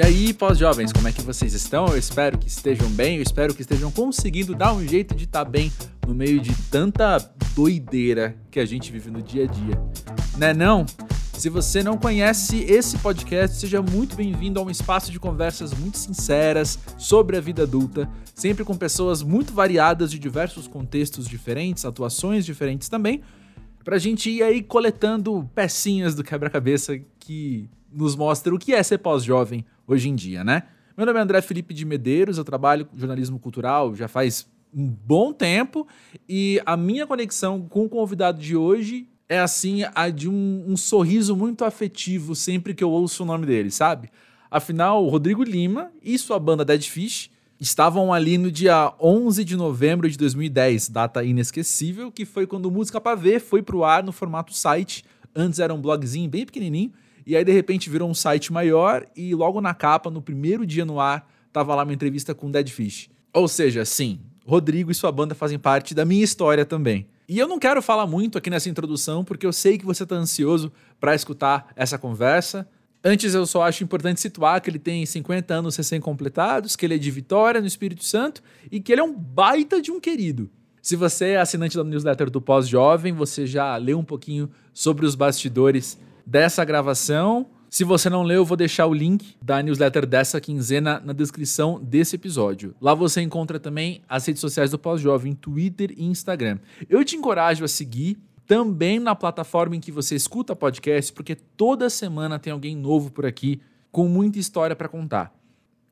E aí, pós-jovens, como é que vocês estão? Eu espero que estejam bem, eu espero que estejam conseguindo dar um jeito de estar tá bem no meio de tanta doideira que a gente vive no dia a dia. Né não? Se você não conhece esse podcast, seja muito bem-vindo a um espaço de conversas muito sinceras sobre a vida adulta, sempre com pessoas muito variadas de diversos contextos diferentes, atuações diferentes também, pra gente ir aí coletando pecinhas do quebra-cabeça que nos mostra o que é ser pós-jovem hoje em dia, né? Meu nome é André Felipe de Medeiros, eu trabalho com jornalismo cultural já faz um bom tempo e a minha conexão com o convidado de hoje é assim a de um, um sorriso muito afetivo sempre que eu ouço o nome dele, sabe? Afinal, Rodrigo Lima e sua banda Dead Fish estavam ali no dia 11 de novembro de 2010, data inesquecível, que foi quando Música Pra Ver foi pro ar no formato site. Antes era um blogzinho bem pequenininho, e aí, de repente, virou um site maior e logo na capa, no primeiro dia no ar, tava lá uma entrevista com Dead Fish. Ou seja, sim, Rodrigo e sua banda fazem parte da minha história também. E eu não quero falar muito aqui nessa introdução, porque eu sei que você está ansioso para escutar essa conversa. Antes, eu só acho importante situar que ele tem 50 anos recém-completados, que ele é de Vitória, no Espírito Santo, e que ele é um baita de um querido. Se você é assinante da newsletter do Pós-Jovem, você já leu um pouquinho sobre os bastidores dessa gravação. Se você não leu, eu vou deixar o link da newsletter dessa quinzena na descrição desse episódio. Lá você encontra também as redes sociais do Pós-Jovem, Twitter e Instagram. Eu te encorajo a seguir também na plataforma em que você escuta podcast, porque toda semana tem alguém novo por aqui com muita história para contar.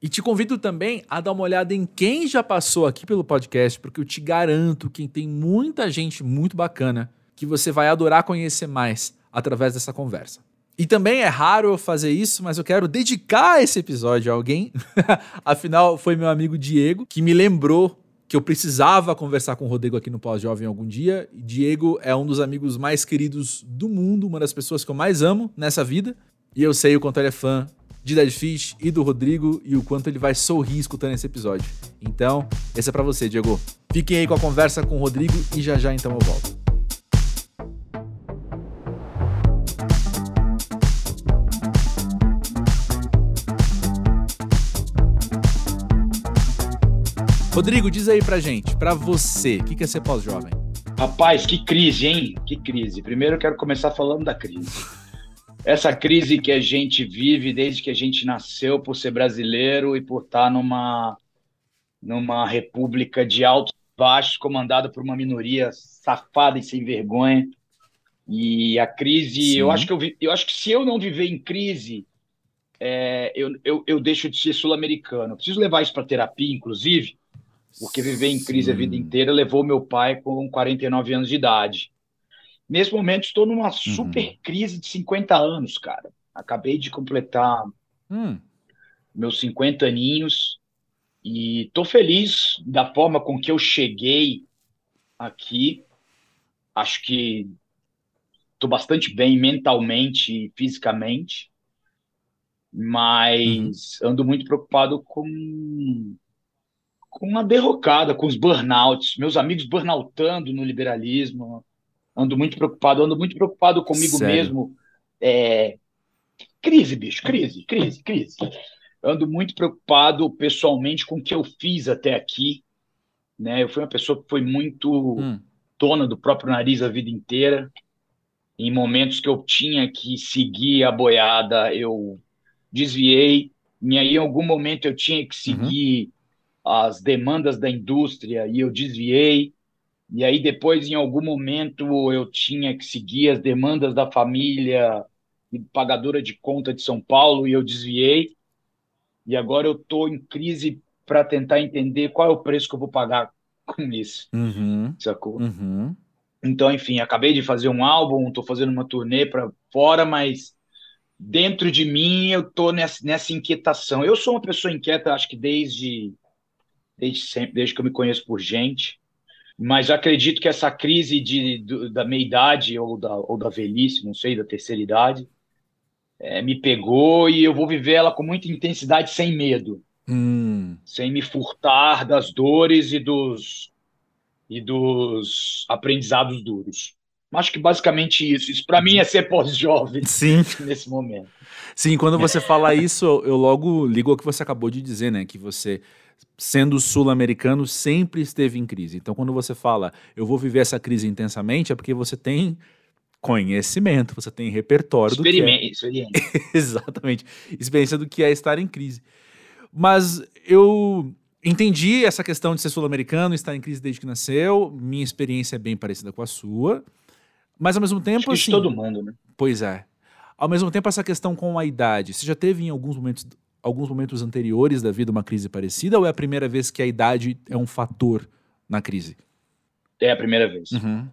E te convido também a dar uma olhada em quem já passou aqui pelo podcast, porque eu te garanto que tem muita gente muito bacana que você vai adorar conhecer mais através dessa conversa. E também é raro eu fazer isso, mas eu quero dedicar esse episódio a alguém. Afinal, foi meu amigo Diego que me lembrou que eu precisava conversar com o Rodrigo aqui no Pós-Jovem algum dia. Diego é um dos amigos mais queridos do mundo, uma das pessoas que eu mais amo nessa vida. E eu sei o quanto ele é fã de Dead Fish e do Rodrigo e o quanto ele vai sorrir escutando esse episódio. Então, esse é para você, Diego. Fiquem aí com a conversa com o Rodrigo e já já então eu volto. Rodrigo, diz aí pra gente, pra você, o que é ser pós-jovem? Rapaz, que crise, hein? Que crise. Primeiro eu quero começar falando da crise. Essa crise que a gente vive desde que a gente nasceu por ser brasileiro e por estar numa, numa república de altos e baixos, comandada por uma minoria safada e sem vergonha. E a crise, eu acho, que eu, eu acho que se eu não viver em crise, é, eu, eu, eu deixo de ser sul-americano. Preciso levar isso para terapia, inclusive, porque viver em crise Sim. a vida inteira levou meu pai com 49 anos de idade. Nesse momento estou numa uhum. super crise de 50 anos, cara. Acabei de completar hum. meus 50 aninhos e estou feliz da forma com que eu cheguei aqui. Acho que estou bastante bem mentalmente e fisicamente, mas uhum. ando muito preocupado com com uma derrocada, com os burnouts, meus amigos burnoutando no liberalismo. Ando muito preocupado, ando muito preocupado comigo Sério? mesmo. É... Crise, bicho, crise, crise, crise. Ando muito preocupado pessoalmente com o que eu fiz até aqui. Né? Eu fui uma pessoa que foi muito hum. dona do próprio nariz a vida inteira. Em momentos que eu tinha que seguir a boiada, eu desviei. E aí, em algum momento, eu tinha que uhum. seguir uhum as demandas da indústria e eu desviei. E aí depois, em algum momento, eu tinha que seguir as demandas da família pagadora de conta de São Paulo e eu desviei. E agora eu estou em crise para tentar entender qual é o preço que eu vou pagar com isso. Uhum. Sacou? Uhum. Então, enfim, acabei de fazer um álbum, estou fazendo uma turnê para fora, mas dentro de mim eu estou nessa, nessa inquietação. Eu sou uma pessoa inquieta, acho que desde desde sempre, desde que eu me conheço por gente. Mas acredito que essa crise de, do, da meia-idade ou da, ou da velhice, não sei, da terceira idade, é, me pegou e eu vou viver ela com muita intensidade, sem medo. Hum. Sem me furtar das dores e dos, e dos aprendizados duros. Acho que basicamente isso. Isso para mim é ser pós-jovem. Sim. Nesse momento. Sim, quando você fala isso, eu logo ligo ao que você acabou de dizer, né? Que você, sendo sul-americano, sempre esteve em crise. Então, quando você fala, eu vou viver essa crise intensamente, é porque você tem conhecimento, você tem repertório do que é... Experiência. Exatamente. Experiência do que é estar em crise. Mas eu entendi essa questão de ser sul-americano, estar em crise desde que nasceu. Minha experiência é bem parecida com a sua. Mas ao mesmo tempo. Acho assim, todo mundo, né? Pois é. Ao mesmo tempo, essa questão com a idade. Você já teve em alguns momentos, alguns momentos anteriores da vida uma crise parecida ou é a primeira vez que a idade é um fator na crise? É a primeira vez. Uhum.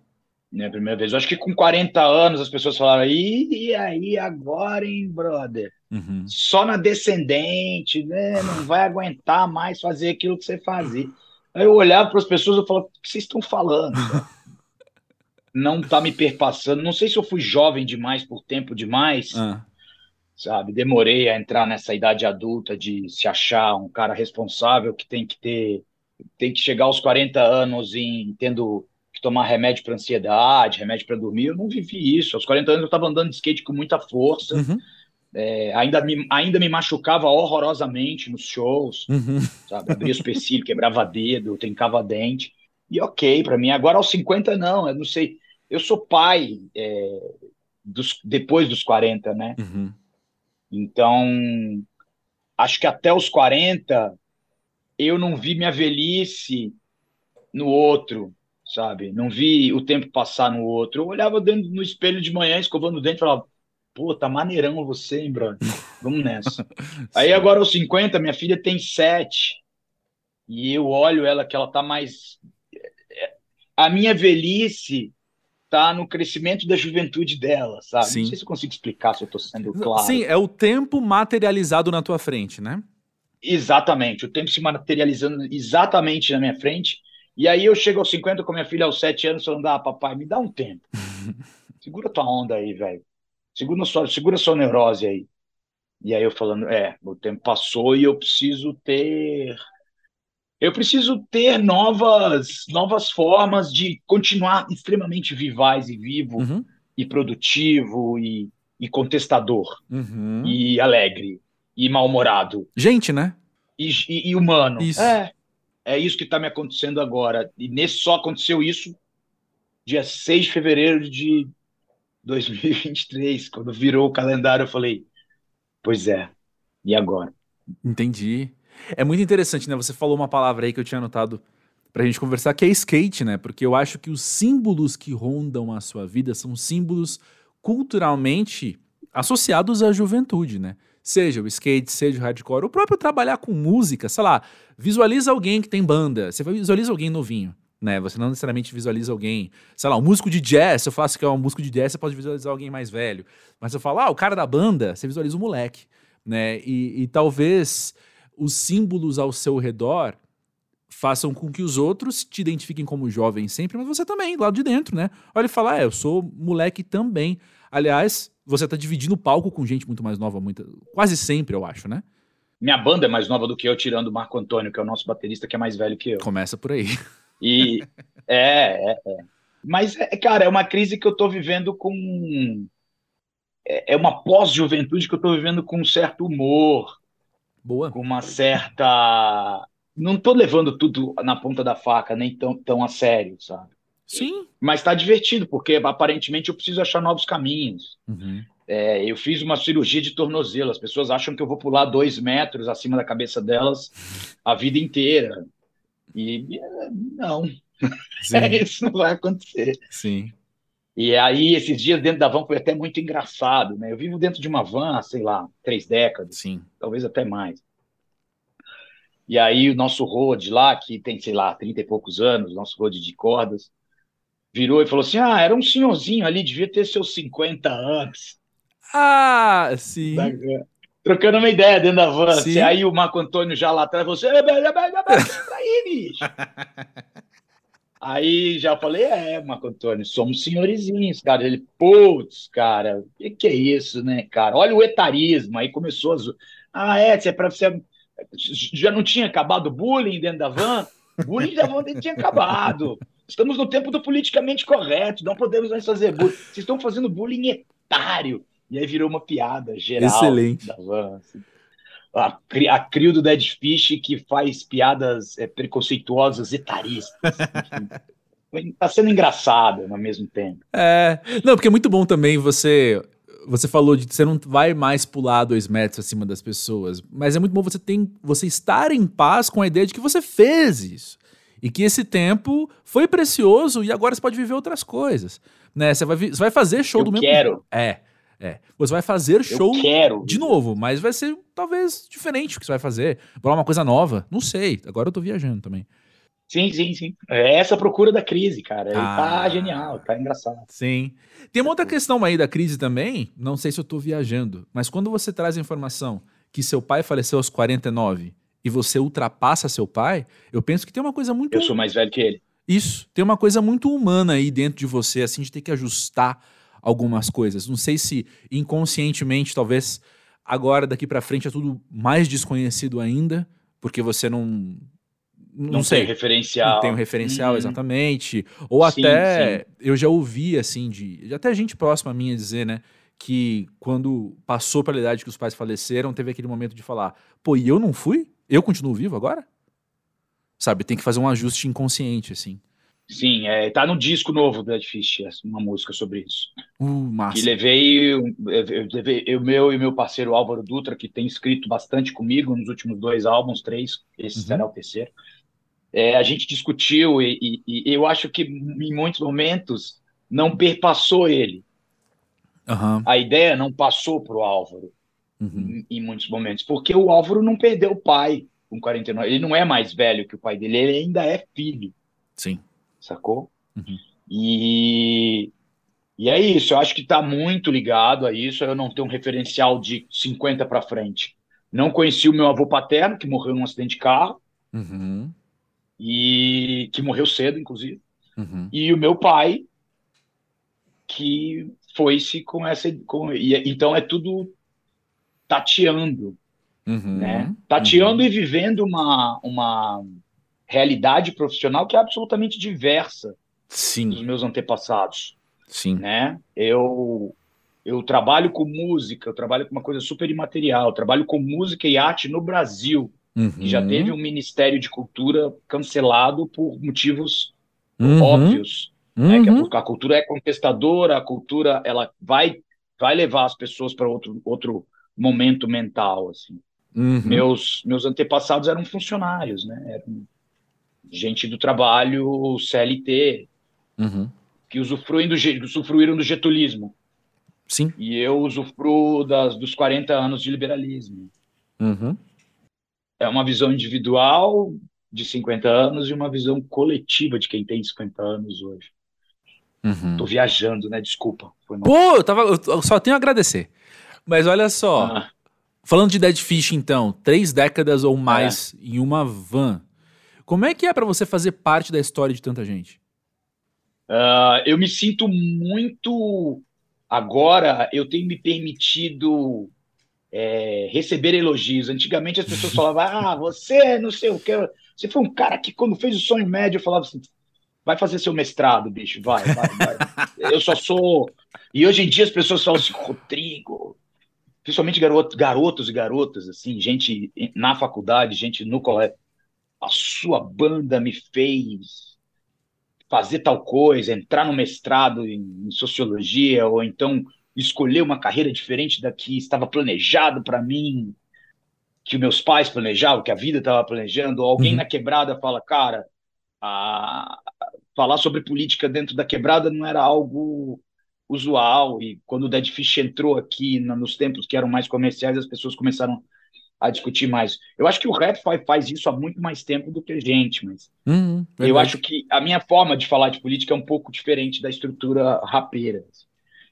É a primeira vez. Eu acho que com 40 anos as pessoas falaram, e, e aí agora, hein, brother? Uhum. Só na descendente, né? Não vai aguentar mais fazer aquilo que você fazia. Aí eu olhava para as pessoas e falava, o que vocês estão falando? Não tá me perpassando. Não sei se eu fui jovem demais por tempo demais, Ah, sabe? Demorei a entrar nessa idade adulta de se achar um cara responsável que tem que ter, tem que chegar aos 40 anos em tendo que tomar remédio para ansiedade, remédio para dormir. Eu não vivi isso. Aos 40 anos eu estava andando de skate com muita força. uhum, É, ainda, me, ainda me machucava horrorosamente nos shows, uhum. sabe? Abria os quebrava dedo, trincava dente. E ok, para mim. Agora aos 50 não, eu não sei. Eu sou pai é, dos, depois dos 40, né? Uhum. Então, acho que até os 40 eu não vi minha velhice no outro, sabe? Não vi o tempo passar no outro. Eu olhava dentro no espelho de manhã, escovando o dente, falava, pô, tá maneirão você, hein, brother? Vamos nessa. Aí agora aos 50, minha filha tem 7. E eu olho ela que ela tá mais a minha velhice tá no crescimento da juventude dela, sabe? Sim. Não sei se eu consigo explicar se eu tô sendo claro. Sim, é o tempo materializado na tua frente, né? Exatamente, o tempo se materializando exatamente na minha frente. E aí eu chego aos 50 com minha filha aos 7 anos falando: "Ah, papai, me dá um tempo. Segura tua onda aí, velho. Segura sua, segura sua neurose aí". E aí eu falando: "É, o tempo passou e eu preciso ter eu preciso ter novas novas formas de continuar extremamente vivaz e vivo Uhum. e produtivo e, e contestador Uhum. e alegre e mal-humorado Gente, né? e, e- e humano. Isso. É, é isso que está me acontecendo agora. E nesse só aconteceu isso dia 6 de fevereiro de 2023, quando virou o calendário, eu falei, pois é, e agora? Entendi. É muito interessante, né? Você falou uma palavra aí que eu tinha anotado pra gente conversar, que é skate, né? Porque eu acho que os símbolos que rondam a sua vida são símbolos culturalmente associados à juventude, né? Seja o skate, seja o hardcore, o próprio trabalhar com música, sei lá, visualiza alguém que tem banda, você visualiza alguém novinho, né? Você não necessariamente visualiza alguém, sei lá, um músico de jazz, se eu faço que é um músico de jazz, você pode visualizar alguém mais velho. Mas se eu falar, ah, o cara da banda, você visualiza o moleque, né? E, e talvez os símbolos ao seu redor façam com que os outros te identifiquem como jovem sempre, mas você também, do lado de dentro, né? Olha e fala, é, eu sou moleque também. Aliás, você tá dividindo o palco com gente muito mais nova, muita, quase sempre, eu acho, né? Minha banda é mais nova do que eu, tirando o Marco Antônio, que é o nosso baterista, que é mais velho que eu. Começa por aí. E é, é, é. Mas, é, cara, é uma crise que eu tô vivendo com. É é uma pós-juventude que eu tô vivendo com um certo humor, Boa. com uma certa. Não tô levando tudo na ponta da faca, nem tão, tão a sério, sabe? Sim. Mas tá divertido, porque aparentemente eu preciso achar novos caminhos. Uhum. É, eu fiz uma cirurgia de tornozelo. As pessoas acham que eu vou pular dois metros acima da cabeça delas a vida inteira. E é, não, Sim. isso não vai acontecer. Sim. E aí, esses dias dentro da van foi até muito engraçado, né? Eu vivo dentro de uma van sei lá, três décadas, Sim. talvez até mais. E aí, o nosso road lá, que tem, sei lá, 30 e poucos anos, nosso road de cordas, virou e falou assim: Ah, era um senhorzinho ali, devia ter seus 50 anos. Ah, sim. Trocando uma ideia dentro da van. Sim. Assim, aí o Marco Antônio já lá atrás, você, aí, bicho. Aí já falei, é, Marco Antônio, somos senhorizinhos, cara. Ele, putz, cara, o que, que é isso, né, cara? Olha o etarismo. Aí começou a. Ah, é, você é pra você. Já não tinha acabado o bullying dentro da van? Bullying da van tinha acabado. Estamos no tempo do politicamente correto, não podemos mais fazer bullying. Vocês estão fazendo bullying etário. E aí virou uma piada geral. Excelente. Da van, assim. A, a crio do Dead Fish que faz piadas é, preconceituosas etaristas. tá sendo engraçado ao mesmo tempo. É, não, porque é muito bom também você você falou de que você não vai mais pular dois metros acima das pessoas, mas é muito bom você, tem, você estar em paz com a ideia de que você fez isso. E que esse tempo foi precioso e agora você pode viver outras coisas. Né? Você, vai, você vai fazer show Eu do mesmo. Quero. É. É. Você vai fazer show de novo, mas vai ser talvez diferente o que você vai fazer. Bolar uma coisa nova. Não sei. Agora eu tô viajando também. Sim, sim, sim. É essa procura da crise, cara. Ah, tá genial, tá engraçado. Sim. Tem uma outra questão aí da crise também, não sei se eu tô viajando, mas quando você traz a informação que seu pai faleceu aos 49 e você ultrapassa seu pai, eu penso que tem uma coisa muito. Eu sou mais velho que ele. Isso. Tem uma coisa muito humana aí dentro de você, assim, de ter que ajustar algumas coisas. Não sei se inconscientemente, talvez agora daqui para frente é tudo mais desconhecido ainda, porque você não não, não sei, tem referencial. Não tem um referencial, uhum. exatamente. Ou sim, até, sim. eu já ouvi, assim, de até gente próxima a minha dizer, né, que quando passou pela idade que os pais faleceram, teve aquele momento de falar, pô, e eu não fui? Eu continuo vivo agora? Sabe, tem que fazer um ajuste inconsciente, assim. Sim, é, tá no disco novo do Dead Fish, uma música sobre isso. Uh, massa. E levei, eu, levei eu, meu e meu parceiro Álvaro Dutra, que tem escrito bastante comigo nos últimos dois álbuns, três, esse uhum. será o terceiro. É, a gente discutiu e, e, e, eu acho que em muitos momentos não perpassou ele. Uhum. A ideia não passou para o Álvaro uhum. em, em, muitos momentos, porque o Álvaro não perdeu o pai com 49. Ele não é mais velho que o pai dele, ele ainda é filho. Sim. Sacou? Uhum. E, e é isso, eu acho que está muito ligado a isso. Eu não tenho um referencial de 50 para frente. Não conheci o meu avô paterno, que morreu num acidente de carro. Uhum e que morreu cedo, inclusive. Uhum. E o meu pai, que foi-se com essa. Com, e, então é tudo tateando, uhum. né? Tateando uhum. e vivendo uma, uma realidade profissional que é absolutamente diversa Sim. dos meus antepassados. Sim. Né? Eu, eu trabalho com música, eu trabalho com uma coisa super imaterial, eu trabalho com música e arte no Brasil uhum. que já teve um Ministério de Cultura cancelado por motivos uhum. óbvios. Né? Que a, uhum. a, cultura é contestadora, a cultura ela vai, vai levar as pessoas para outro, outro momento mental. Assim. Uhum. Meus, meus antepassados eram funcionários, né? eram gente do trabalho CLT, uhum. que usufruem do, usufruíram do getulismo. Sim. E eu usufruo das, dos 40 anos de liberalismo. Uhum é uma visão individual de 50 anos e uma visão coletiva de quem tem 50 anos hoje. Uhum. Tô viajando, né? Desculpa. Pô, eu, tava, eu só tenho a agradecer. Mas olha só, ah. falando de Dead Fish, então, três décadas ou mais é. em uma van. Como é que é para você fazer parte da história de tanta gente? Uh, eu me sinto muito. Agora, eu tenho me permitido é, receber elogios. Antigamente as pessoas falavam, ah, você não sei o que. Você foi um cara que, quando fez o sonho médio, eu falava assim: vai fazer seu mestrado, bicho, vai, vai, vai. eu só sou. E hoje em dia as pessoas falam assim, Rodrigo, principalmente garoto, garotos e garotas, assim, gente na faculdade, gente no colégio. A sua banda me fez fazer tal coisa, entrar no mestrado em, em sociologia, ou então escolher uma carreira diferente da que estava planejado para mim, que meus pais planejavam, que a vida estava planejando, ou alguém uhum. na quebrada fala, cara, a... falar sobre política dentro da quebrada não era algo usual, e quando o Dead Fish entrou aqui nos tempos que eram mais comerciais, as pessoas começaram a discutir mais. Eu acho que o rap faz isso há muito mais tempo do que a gente, mas uhum, eu acho que a minha forma de falar de política é um pouco diferente da estrutura rapeira.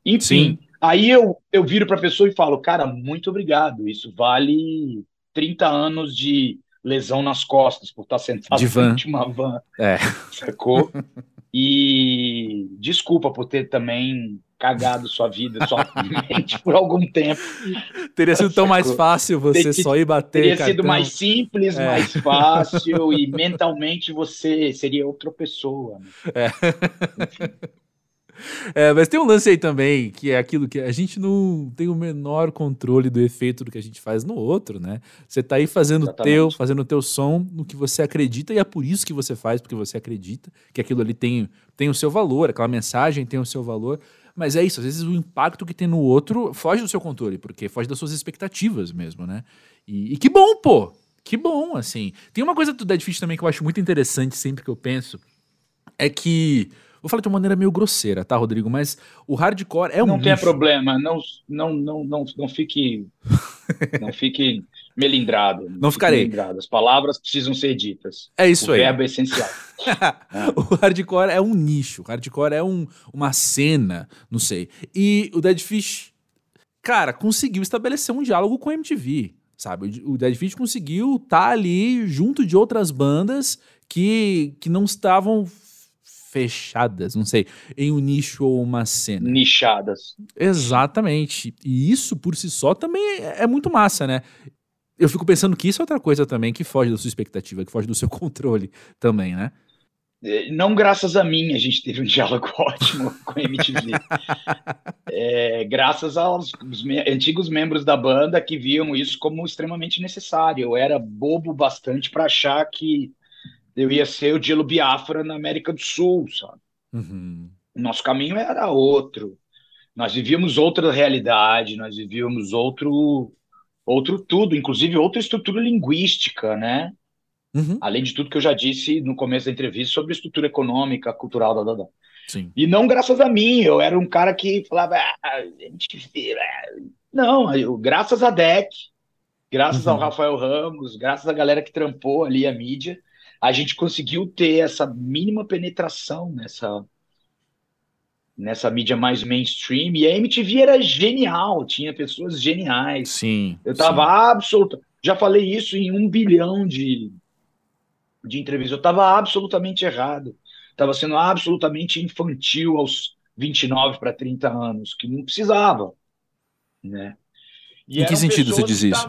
Enfim, Sim. Aí eu, eu viro para a pessoa e falo, cara, muito obrigado. Isso vale 30 anos de lesão nas costas por estar sentado de van. uma van. É. Sacou? e desculpa por ter também cagado sua vida somente por algum tempo. Teria sido tão mais fácil você só ir bater. Teria cartão. sido mais simples, é. mais fácil e mentalmente você seria outra pessoa. Né? É. É, mas tem um lance aí também, que é aquilo que a gente não tem o menor controle do efeito do que a gente faz no outro, né? Você tá aí fazendo o teu, fazendo o teu som no que você acredita, e é por isso que você faz, porque você acredita que aquilo ali tem, tem o seu valor, aquela mensagem tem o seu valor. Mas é isso, às vezes o impacto que tem no outro foge do seu controle, porque foge das suas expectativas mesmo, né? E, e que bom, pô! Que bom, assim. Tem uma coisa do Dead Fish também que eu acho muito interessante sempre que eu penso, é que Vou falar de uma maneira meio grosseira, tá, Rodrigo? Mas o hardcore é um. Não tem problema, não, não, não, não, não fique. não fique melindrado. Não, ficarei. Melindrado. As palavras precisam ser ditas. É isso o aí. O verbo é essencial. é. O hardcore é um nicho. O hardcore é um, uma cena, não sei. E o Dead Fish, cara, conseguiu estabelecer um diálogo com a MTV. Sabe? O Dead Fish conseguiu estar tá ali junto de outras bandas que, que não estavam fechadas, não sei, em um nicho ou uma cena. Nichadas. Exatamente. E isso por si só também é, é muito massa, né? Eu fico pensando que isso é outra coisa também que foge da sua expectativa, que foge do seu controle também, né? É, não graças a mim, a gente teve um diálogo ótimo com a MTV. é, graças aos me antigos membros da banda que viam isso como extremamente necessário. Eu era bobo bastante para achar que eu ia ser o Dilo Biafra na América do Sul, sabe? Uhum. Nosso caminho era outro. Nós vivíamos outra realidade, nós vivíamos outro, outro tudo, inclusive outra estrutura linguística, né? Uhum. Além de tudo que eu já disse no começo da entrevista sobre a estrutura econômica, cultural da, da, da. Sim. E não graças a mim, eu era um cara que falava, ah, gente, não, eu, graças a DEC, graças uhum. ao Rafael Ramos, graças à galera que trampou ali a mídia, a gente conseguiu ter essa mínima penetração nessa nessa mídia mais mainstream e a MTV era genial, tinha pessoas geniais. Sim. Eu tava absoluto, já falei isso em um bilhão de de entrevistas. Eu tava absolutamente errado. Tava sendo absolutamente infantil aos 29 para 30 anos, que não precisava, né? E em que sentido você diz isso?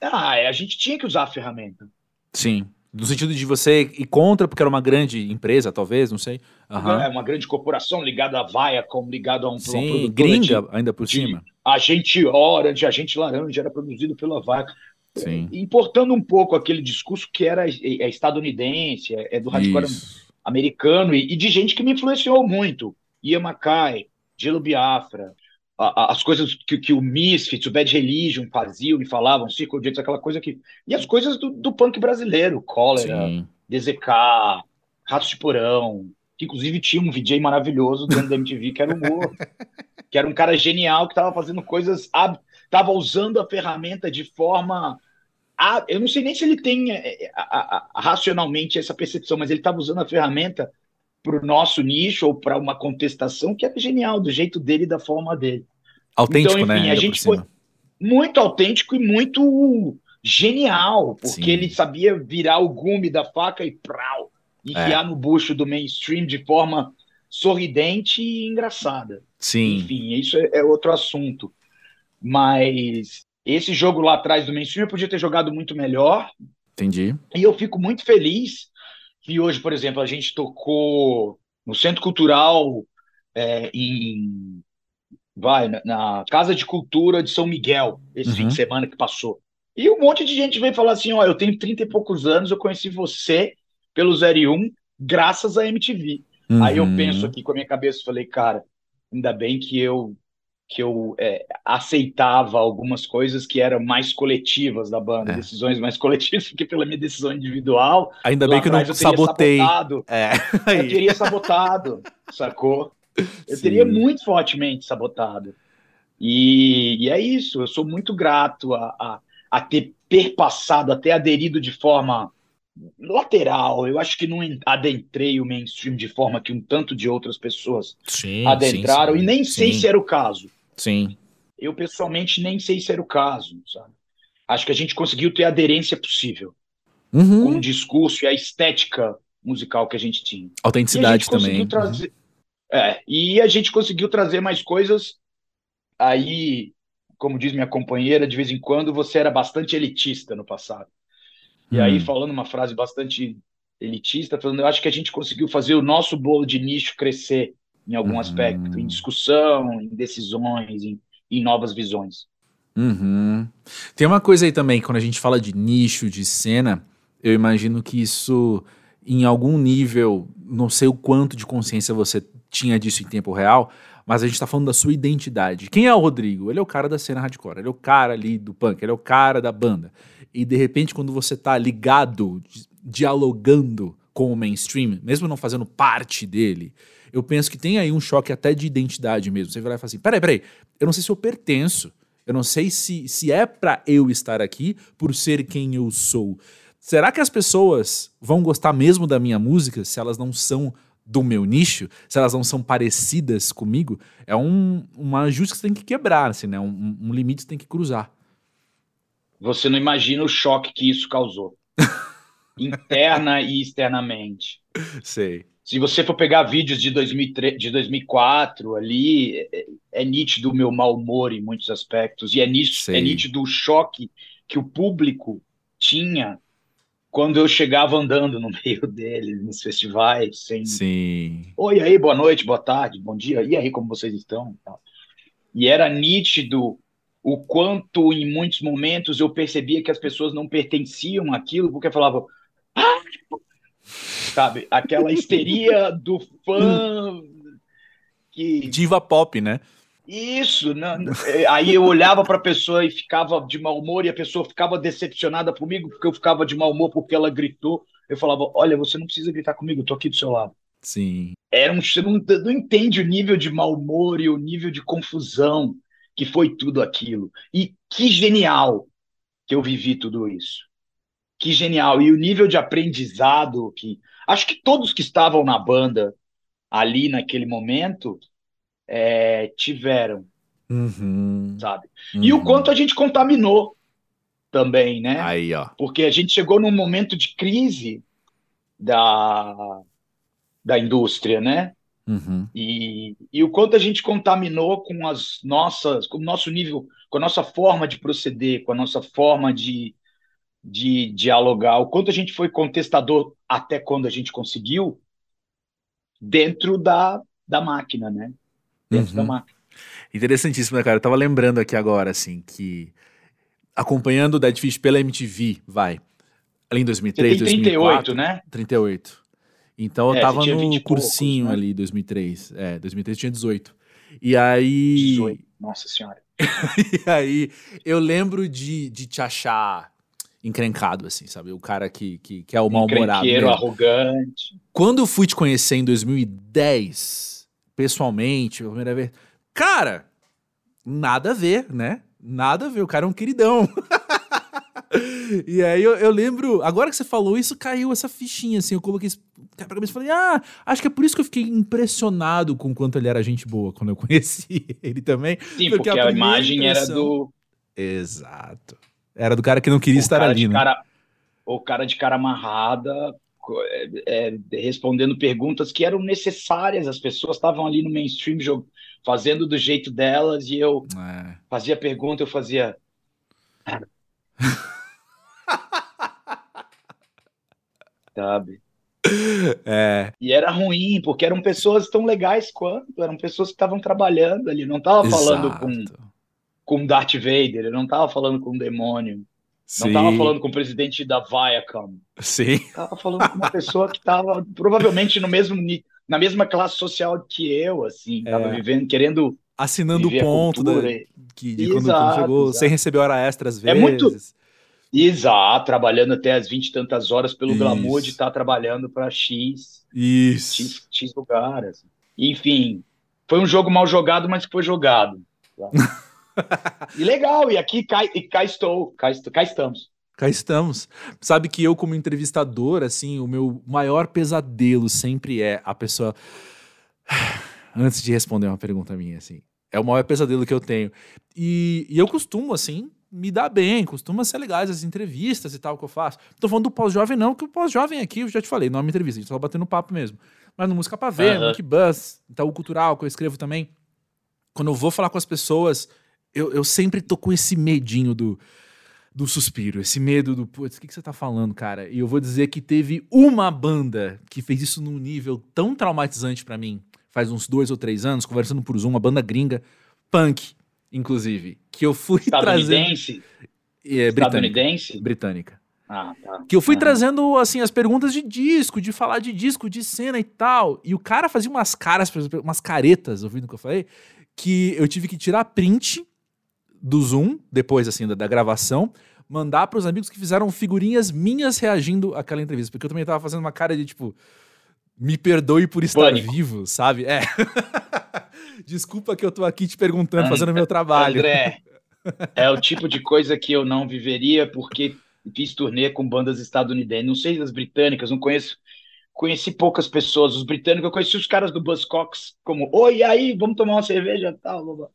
Ah, a gente tinha que usar a ferramenta. Sim. No sentido de você ir contra, porque era uma grande empresa, talvez, não sei. Uhum. É uma grande corporação ligada à Viacom, ligada a um Sim, gringa de, ainda por cima. Agente Orange, Agente Laranja, era produzido pela Viacom. Sim. Importando um pouco aquele discurso que era é, é estadunidense, é, é do hardcore americano e, e, de gente que me influenciou muito. Ian Mackay, Gelo Biafra, as coisas que, que, o Misfits, o Bad Religion faziam, me falavam, Circle Jets, aquela coisa que. E as coisas do, do punk brasileiro, Cólera, Sim. DZK, Ratos de Porão, que inclusive tinha um DJ maravilhoso dentro da MTV, que era o Mo, que era um cara genial que estava fazendo coisas. Estava usando a ferramenta de forma. A, eu não sei nem se ele tem é, é, a, a, a, racionalmente essa percepção, mas ele estava usando a ferramenta para o nosso nicho ou para uma contestação que é genial, do jeito dele e da forma dele. Autêntico, então, enfim, né? A gente foi muito autêntico e muito genial, porque Sim. ele sabia virar o gume da faca e prau, enfiar é. no bucho do mainstream de forma sorridente e engraçada. Sim. Enfim, isso é, é outro assunto. Mas esse jogo lá atrás do mainstream eu podia ter jogado muito melhor. Entendi. E eu fico muito feliz que hoje, por exemplo, a gente tocou no Centro Cultural é, em vai na, na, Casa de Cultura de São Miguel esse uhum. fim de uhum. semana que passou. E um monte de gente veio falar assim: ó, eu tenho 30 e poucos anos, eu conheci você pelo 01 graças à MTV. Uhum. Aí eu uhum. penso aqui com a minha cabeça, falei, cara, ainda bem que eu que eu é, aceitava algumas coisas que eram mais coletivas da banda, é. decisões mais coletivas do que pela minha decisão individual. Ainda bem que eu não eu sabotei. Sabotado, é. eu teria sabotado, sacou? Eu Sim. teria muito fortemente sabotado. E, e, é isso, eu sou muito grato a, a, a ter perpassado, até aderido de forma lateral. Eu acho que não adentrei o mainstream de forma que um tanto de outras pessoas sim, adentraram, sim, sim. e nem sei se era o caso. Sim. Eu, pessoalmente, nem sei se era o caso, sabe? Acho que a gente conseguiu ter a aderência possível uhum. com o discurso e a estética musical que a gente tinha. Autenticidade também. Trazer... Uhum. É, e a gente conseguiu trazer mais coisas. Aí, como diz minha companheira, de vez em quando você era bastante elitista no passado. E hum. aí, falando uma frase bastante elitista, falando, eu acho que a gente conseguiu fazer o nosso bolo de nicho crescer em algum uhum. aspecto, em discussão, em decisões, em, em novas visões. Uhum. Tem uma coisa aí também, quando a gente fala de nicho, de cena, eu imagino que isso, em algum nível, não sei o quanto de consciência você tinha disso em tempo real, mas a gente tá falando da sua identidade. Quem é o Rodrigo? Ele é o cara da cena hardcore, ele é o cara ali do punk, ele é o cara da banda. E de repente, quando você tá ligado, dialogando com o mainstream, mesmo não fazendo parte dele, eu penso que tem aí um choque até de identidade mesmo. Você vai lá e fala assim: peraí, peraí, eu não sei se eu pertenço. Eu não sei se, se é para eu estar aqui por ser quem eu sou. Será que as pessoas vão gostar mesmo da minha música se elas não são do meu nicho, se elas não são parecidas comigo? É um, uma ajuste que você tem que quebrar, assim, né? Um, um limite que você tem que cruzar. Você não imagina o choque que isso causou. interna e externamente. Sei. Se você for pegar vídeos de, 2003, de 2004 ali, é, é, nítido o meu mau humor em muitos aspectos, e é nítido, é nítido o choque que o público tinha quando eu chegava andando no meio deles, nos festivais, sem. Sim. Oi, aí, boa noite, boa tarde, bom dia, e aí, como vocês estão? E era nítido o quanto, em muitos momentos, eu percebia que as pessoas não pertenciam àquilo, porque falavam. Ah! Sabe? Aquela histeria do fã. Que... Diva pop, né? Isso, né? aí eu olhava para a pessoa e ficava de mau humor, e a pessoa ficava decepcionada comigo porque eu ficava de mau humor porque ela gritou. Eu falava: Olha, você não precisa gritar comigo, eu tô aqui do seu lado. Sim. Era um, você não, não entende o nível de mau humor e o nível de confusão que foi tudo aquilo. E que genial que eu vivi tudo isso. Que genial. E o nível de aprendizado que. Acho que todos que estavam na banda ali naquele momento é, tiveram. Uhum. Sabe? Uhum. E o quanto a gente contaminou também, né? Aí, ó. Porque a gente chegou num momento de crise da, da indústria, né? Uhum. E, e o quanto a gente contaminou com as nossas, com o nosso nível, com a nossa forma de proceder, com a nossa forma de, de dialogar, o quanto a gente foi contestador até quando a gente conseguiu dentro da, da máquina, né? Dentro uhum. da máquina. Interessantíssimo, né, cara? Eu tava lembrando aqui agora, assim, que acompanhando o Dead Fish pela MTV, vai, ali em 2003, Você tem 38, 2004, né? 38. Então eu é, tava no cursinho poucos, né? ali, 2003. É, 2003 tinha 18. E aí. 18, nossa senhora. e aí eu lembro de, de te achar encrencado, assim, sabe? O cara que, que, que é o mal-humorado. arrogante. Quando eu fui te conhecer em 2010, pessoalmente, a primeira vez. Cara, nada a ver, né? Nada a ver, o cara é um queridão. e aí eu, eu, lembro, agora que você falou isso, caiu essa fichinha, assim, eu coloquei pra cabeça e falei, ah, acho que é por isso que eu fiquei impressionado com quanto ele era gente boa quando eu conheci ele também. Sim, porque, porque a, a imagem impressão... era do... Exato. Era do cara que não queria o estar ali, né? Cara, o cara de cara amarrada, é, é, respondendo perguntas que eram necessárias, as pessoas estavam ali no mainstream fazendo do jeito delas e eu é. fazia pergunta, eu fazia... Sabe? É. E era ruim, porque eram pessoas tão legais quanto, eram pessoas que estavam trabalhando ali, não tava falando com, com Darth Vader, ele não tava falando com um demônio, não tava falando com o presidente da Viacom. Sim. Tava falando com uma pessoa que tava provavelmente no mesmo na mesma classe social que eu, assim, tava é. vivendo, querendo assinando o ponto da, que, de quando, quando chegou, exato. sem receber hora extra às vezes. É muito Exato, trabalhando até as 20 e tantas horas pelo Isso. glamour de estar tá trabalhando para X, Isso. X, X lugares. Enfim, foi um jogo mal jogado, mas foi jogado. e legal, e aqui cá, e cá estou, cá, cá estamos. Cá estamos. Sabe que eu, como entrevistador, assim, o meu maior pesadelo sempre é a pessoa. Antes de responder uma pergunta minha, assim. É o maior pesadelo que eu tenho. E, e eu costumo, assim, me dá bem, costuma ser legais as entrevistas e tal que eu faço. Tô falando do pós-jovem, não, que o pós-jovem aqui, eu já te falei, não é uma entrevista, a gente só batendo papo mesmo. mas no Música Pra Ver, no Monkey Buzz, Itaú Cultural, que eu escrevo também. Quando eu vou falar com as pessoas, eu, eu sempre tô com esse medinho do, do suspiro, esse medo do, putz, o que, que você tá falando, cara? E eu vou dizer que teve uma banda que fez isso num nível tão traumatizante para mim, faz uns dois ou três anos, conversando por Zoom, uma banda gringa, punk, inclusive, que eu fui Estadunidense? trazendo... É, Estadunidense? Britânica. Ah, tá. Que eu fui Ah. trazendo, assim, as perguntas de disco, de falar de disco, de cena e tal. E o cara fazia umas caras, umas caretas, ouvindo o que eu falei, que eu tive que tirar print do Zoom, depois, assim, da, da gravação, mandar pros amigos que fizeram figurinhas minhas reagindo àquela entrevista. Porque eu também tava fazendo uma cara de, tipo, me perdoe por estar Pânico. vivo, sabe? É. Desculpa que eu tô aqui te perguntando, fazendo meu trabalho. André, é o tipo de coisa que eu não viveria porque fiz turnê com bandas estadunidenses. Não sei das britânicas, não conheço. Conheci poucas pessoas. Os britânicos, eu conheci os caras do Buzzcocks como, oi, aí, vamos tomar uma cerveja e tal. blá, blá.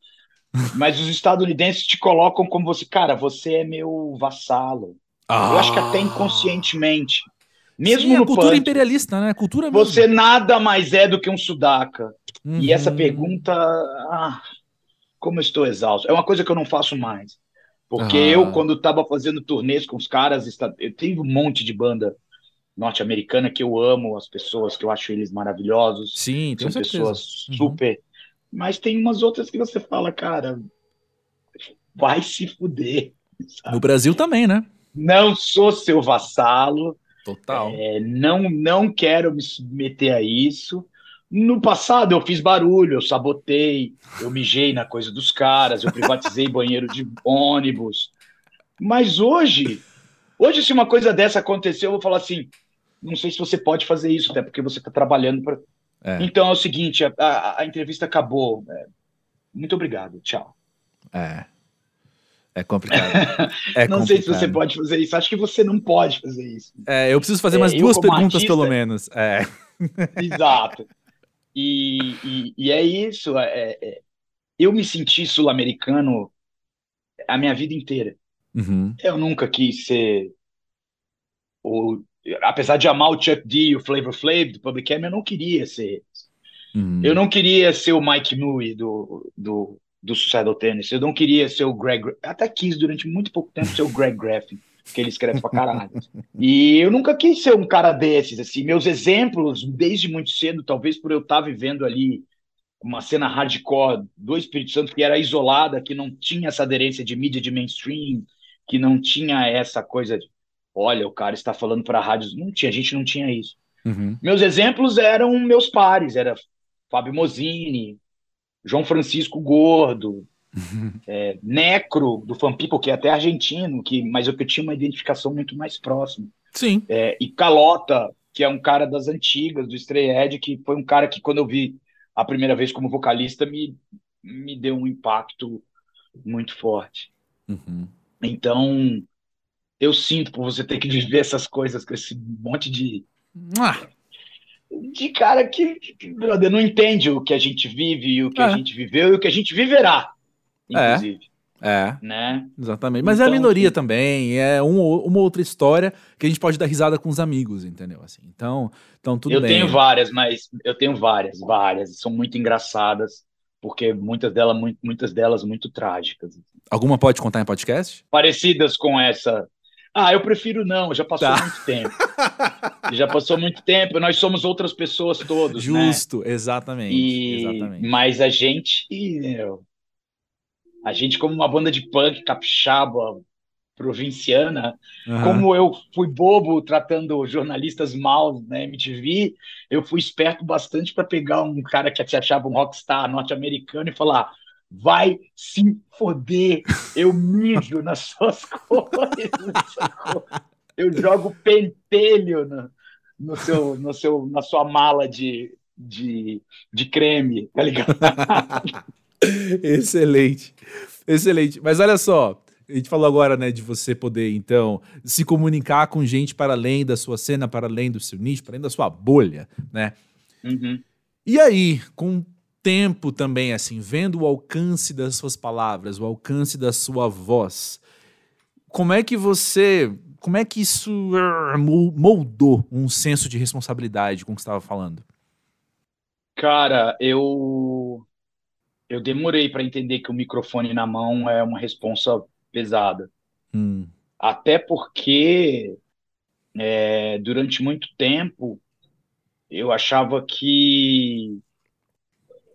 Mas os estadunidenses te colocam como você, cara, você é meu vassalo. Eu acho que até inconscientemente. Mesmo Ah. Sim, a no cultura punk, imperialista, né? Cultura mesmo. você nada mais é do que um sudaca. E essa Uhum. pergunta, ah, como eu estou exausto. É uma coisa que eu não faço mais. Porque Ah. eu, quando estava fazendo turnês com os caras, eu tenho um monte de banda norte-americana que eu amo, as pessoas que eu acho eles maravilhosos, Sim, são certeza. pessoas Uhum. Mas tem umas outras que você fala, cara, vai se fuder. sabe? No Brasil também, né? Não sou seu vassalo, Total. é, não, não quero me submeter a isso. No passado eu fiz barulho, eu sabotei, eu mijei na coisa dos caras, eu privatizei banheiro de ônibus. Mas hoje, hoje se uma coisa dessa acontecer, eu vou falar assim, não sei se você pode fazer isso, até porque você está trabalhando para. É. Então é o seguinte, a, a- a entrevista acabou. É, muito obrigado, tchau. É. É complicado. É não sei se complicado. você pode fazer isso. Acho que você não pode fazer isso. É, eu preciso fazer É, eu duas perguntas, artista- pelo menos. É. Exato. E, e, e é isso. é- eu me senti sul-americano a minha vida inteira. Uhum. Eu nunca quis ser. O, apesar de amar o Chuck D e o Flavor Flav do Public Enemy, eu não queria ser. Uhum. Eu não queria ser o Mike Newey do, do, do Suicidal Tennis. Eu não queria ser o Greg. Até quis durante muito pouco tempo ser o Greg Graffin, que ele escreve pra caralho. E eu nunca quis ser um cara desses. Assim, meus exemplos, desde muito cedo, talvez por eu estar vivendo ali uma cena hardcore do Espírito Santo que era isolada, que não tinha essa aderência de mídia de mainstream, que não tinha essa coisa de, olha, o cara está falando para rádios. Não tinha, a gente não tinha isso. Uhum. Meus exemplos eram meus pares, era Fábio Mozini, João Francisco Gordo, é, Necro, do Fan People, que é até argentino, que, mas eu que tinha uma identificação muito mais próxima. Sim. É, e Calota, que é um cara das antigas, do Stray Edge, que foi um cara que, quando eu vi a primeira vez como vocalista, me, me deu um impacto muito forte. Uhum. Então, eu sinto por você ter que viver essas coisas com esse monte de, Ah, de cara que, que, brother, não entende o que a gente vive, e o que É. a gente viveu e o que a gente viverá, inclusive, é, é, né? exatamente. Mas é a Então, minoria sim. também. É um uma outra história que a gente pode dar risada com os amigos, entendeu? Assim, então, então tudo eu bem. tenho várias, mas eu tenho várias, várias, são muito engraçadas, porque muitas delas, muitas delas muito trágicas, Alguma pode contar em podcast? parecidas com essa. Ah, eu prefiro não, já passou Tá. muito tempo. já passou muito tempo, nós somos outras pessoas todos, né? Justo, exatamente. E, Exatamente. mas a gente, meu, a gente como uma banda de punk capixaba, provinciana, Aham. como eu fui bobo tratando jornalistas mal na MTV, eu fui esperto bastante para pegar um cara que se achava um rockstar norte-americano e falar: vai se foder, eu mijo nas suas coisas, eu jogo pentelho no, no seu, no seu, na sua mala de, de, de creme, tá ligado? Excelente. Excelente. Mas olha só, a gente falou agora, né, de você poder, então, se comunicar com gente para além da sua cena, para além do seu nicho, para além da sua bolha, né? Uhum. E aí, com tempo também, assim, vendo o alcance das suas palavras, o alcance da sua voz, como é que você. Como é que isso ah, mol- moldou um senso de responsabilidade com o que você estava falando? Cara, eu eu demorei para entender que o microfone na mão é uma responsa pesada. Hum. Até porque é, durante muito tempo eu achava que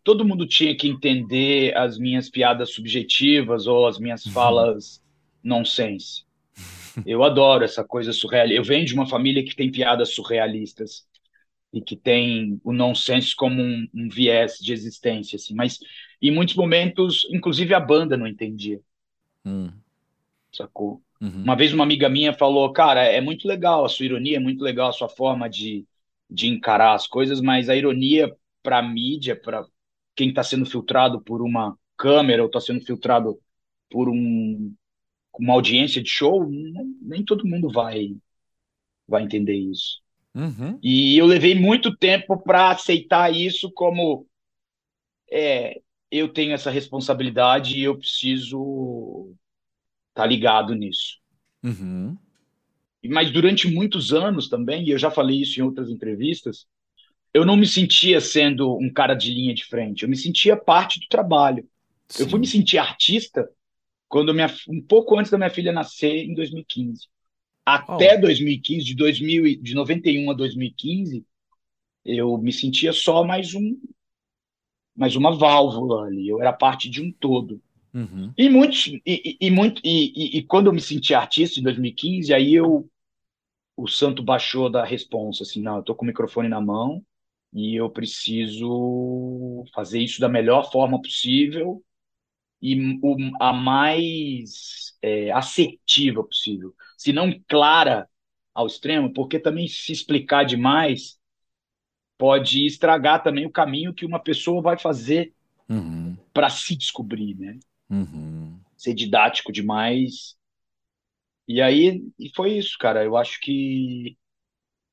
todo mundo tinha que entender as minhas piadas subjetivas ou as minhas uhum. falas nonsense. Eu adoro essa coisa surreal. Eu venho de uma família que tem piadas surrealistas e que tem o nonsense como um, um viés de existência, assim. Mas em muitos momentos, inclusive a banda não entendia. Hum. Sacou? Uhum. Uma vez uma amiga minha falou, cara, é muito legal a sua ironia, é muito legal a sua forma de, de encarar as coisas, mas a ironia para mídia, para quem está sendo filtrado por uma câmera ou está sendo filtrado por um, uma audiência de show, nem, todo mundo vai vai entender isso. Uhum. E eu levei muito tempo para aceitar isso como é, eu tenho essa responsabilidade e eu preciso estar tá ligado nisso. Uhum. Mas durante muitos anos também, e eu já falei isso em outras entrevistas, eu não me sentia sendo um cara de linha de frente, eu me sentia parte do trabalho. Sim. Eu fui me sentir artista quando minha, um pouco antes da minha filha nascer, em 2015. Até oh. 2015, de, 2000, de 91 a 2015, eu me sentia só mais um mais uma válvula ali. Eu era parte de um todo. Uhum. E muitos e, e, muito e, e, quando eu me senti artista em 2015, aí eu o santo baixou da responsa assim, não, eu tô com o microfone na mão e eu preciso fazer isso da melhor forma possível e o, a mais é, assertiva possível, se não clara ao extremo, porque também se explicar demais pode estragar também o caminho que uma pessoa vai fazer uhum. para se descobrir, né? Uhum. Ser didático demais. E aí e foi isso, cara. Eu acho que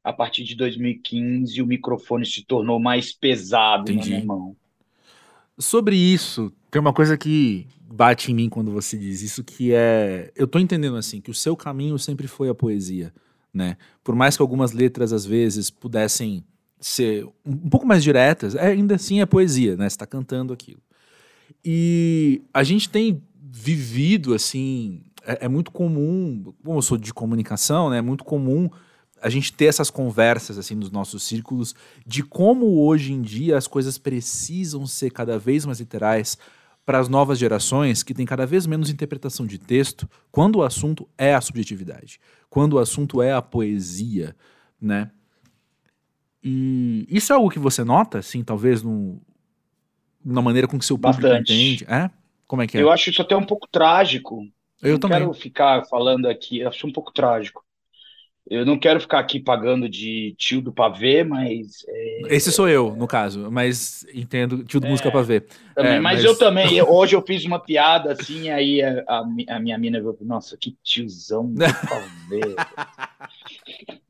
a partir de 2015 o microfone se tornou mais pesado Entendi. na minha mão. Sobre isso, tem uma coisa que bate em mim quando você diz isso, que é. Eu tô entendendo assim, que o seu caminho sempre foi a poesia, né? Por mais que algumas letras, às vezes, pudessem ser um pouco mais diretas, é, ainda assim é poesia, né? Você tá cantando aquilo. E a gente tem vivido, assim. É, é muito comum, como eu sou de comunicação, né? É muito comum a gente ter essas conversas assim nos nossos círculos de como hoje em dia as coisas precisam ser cada vez mais literais para as novas gerações que têm cada vez menos interpretação de texto quando o assunto é a subjetividade, quando o assunto é a poesia, né? E isso é algo que você nota, assim, talvez no, na maneira com que seu público Bastante. entende, é? Como é que é? Eu acho isso até um pouco trágico. Eu Não também. quero ficar falando aqui, acho um pouco trágico. Eu não quero ficar aqui pagando de tio do pavê, mas. É... Esse sou eu, no caso, mas entendo tio do é, música pavê. Também, é, mas, mas, eu também. hoje eu fiz uma piada assim, aí a, a, a minha mina falou: Nossa, que tiozão do pavê.